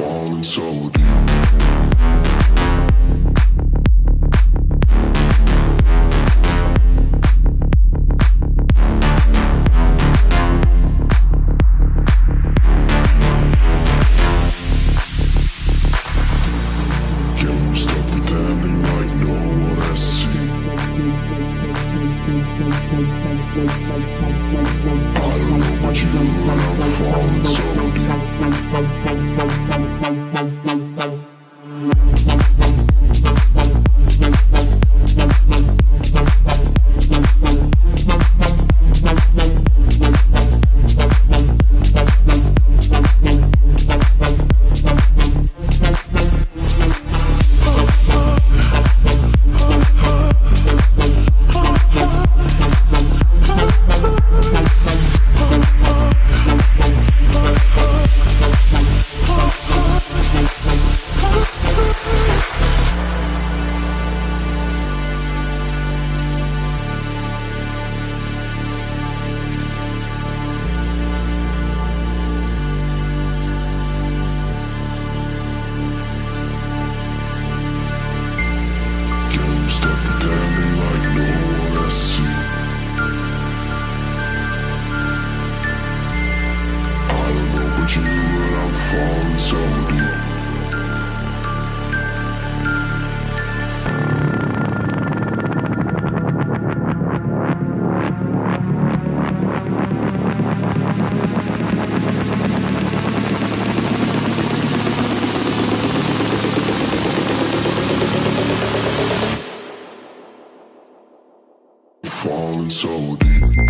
falling so deep. Stop pretending Falling so deep.